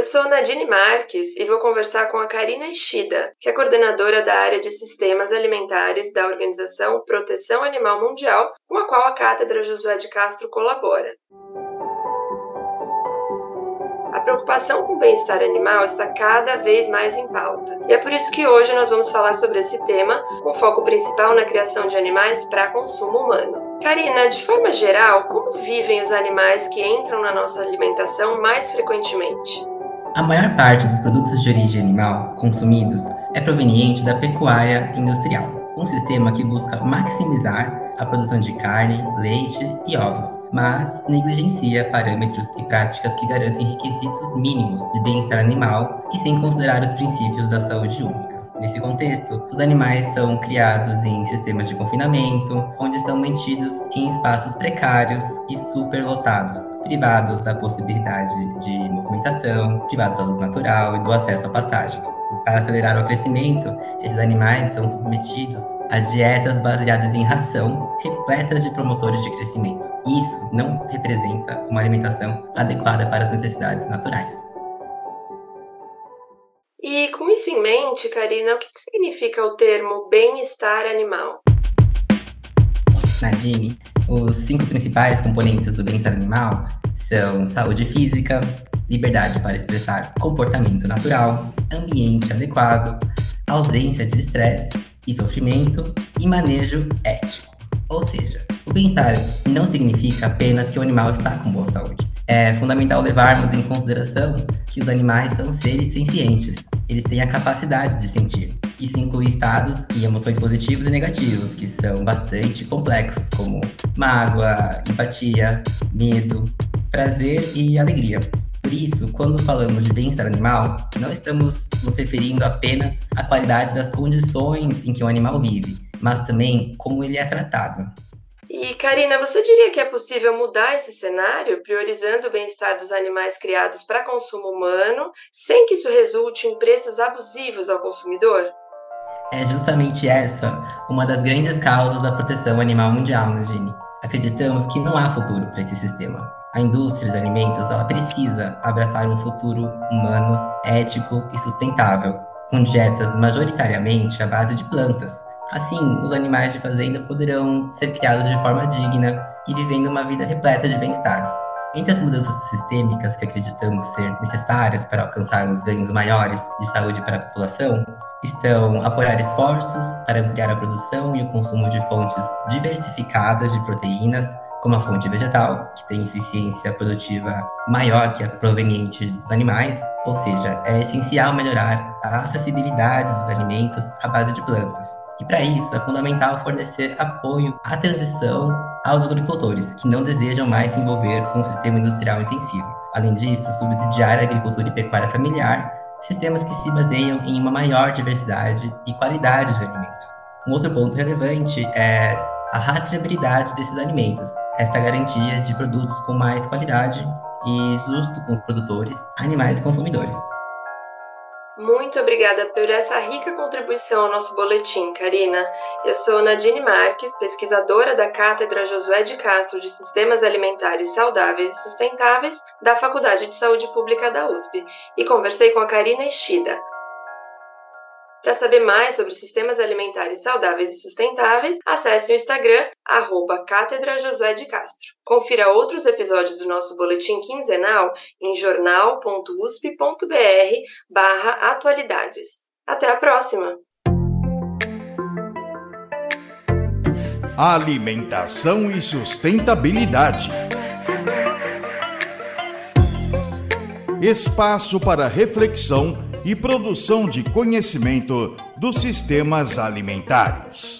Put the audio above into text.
Eu sou Nadine Marques e vou conversar com a Karina Ishida, que é coordenadora da área de sistemas alimentares da Organização Proteção Animal Mundial, com a qual a Cátedra Josué de Castro colabora. A preocupação com o bem-estar animal está cada vez mais em pauta. E é por isso que hoje nós vamos falar sobre esse tema, com foco principal na criação de animais para consumo humano. Karina, de forma geral, como vivem os animais que entram na nossa alimentação mais frequentemente? A maior parte dos produtos de origem animal consumidos é proveniente da pecuária industrial, um sistema que busca maximizar a produção de carne, leite e ovos, mas negligencia parâmetros e práticas que garantem requisitos mínimos de bem-estar animal e sem considerar os princípios da saúde única. Nesse contexto, os animais são criados em sistemas de confinamento, onde são mantidos em espaços precários e superlotados, privados da possibilidade de movimentação, privados da luz natural e do acesso a pastagens. Para acelerar o crescimento, esses animais são submetidos a dietas baseadas em ração, repletas de promotores de crescimento. Isso não representa uma alimentação adequada para as necessidades naturais. E com isso em mente, Karina, o que significa o termo bem-estar animal? Nadine, os cinco principais componentes do bem-estar animal são saúde física, liberdade para expressar comportamento natural, ambiente adequado, ausência de estresse e sofrimento e manejo ético. Ou seja, o bem-estar não significa apenas que o animal está com boa saúde. É fundamental levarmos em consideração que os animais são seres sencientes. Eles têm a capacidade de sentir. Isso inclui estados e emoções positivos e negativos, que são bastante complexos, como mágoa, empatia, medo, prazer e alegria. Por isso, quando falamos de bem-estar animal, não estamos nos referindo apenas à qualidade das condições em que o animal vive, mas também como ele é tratado. E, Karina, você diria que é possível mudar esse cenário, priorizando o bem-estar dos animais criados para consumo humano, sem que isso resulte em preços abusivos ao consumidor? É justamente essa uma das grandes causas da proteção animal mundial, Nadine. Acreditamos que não há futuro para esse sistema. A indústria de alimentos ela precisa abraçar um futuro humano, ético e sustentável, com dietas majoritariamente à base de plantas, Assim, os animais de fazenda poderão ser criados de forma digna e vivendo uma vida repleta de bem-estar. Entre as mudanças sistêmicas que acreditamos ser necessárias para alcançarmos ganhos maiores de saúde para a população, estão apoiar esforços para ampliar a produção e o consumo de fontes diversificadas de proteínas, como a fonte vegetal, que tem eficiência produtiva maior que a proveniente dos animais, ou seja, é essencial melhorar a acessibilidade dos alimentos à base de plantas. E para isso é fundamental fornecer apoio à transição aos agricultores que não desejam mais se envolver com o sistema industrial intensivo. Além disso, subsidiar a agricultura e pecuária familiar, sistemas que se baseiam em uma maior diversidade e qualidade de alimentos. Um outro ponto relevante é a rastreabilidade desses alimentos, essa garantia de produtos com mais qualidade e justo com os produtores, animais e consumidores. Muito obrigada por essa rica contribuição ao nosso boletim, Karina. Eu sou Nadine Marques, pesquisadora da Cátedra Josué de Castro de Sistemas Alimentares Saudáveis e Sustentáveis da Faculdade de Saúde Pública da USP, e conversei com a Karina Ishida, para saber mais sobre sistemas alimentares saudáveis e sustentáveis, acesse o Instagram, arroba Cátedra Josué de Castro. Confira outros episódios do nosso boletim quinzenal em jornal.usp.br barra atualidades. Até a próxima! Alimentação e sustentabilidade. Espaço para reflexão e produção de conhecimento dos sistemas alimentares.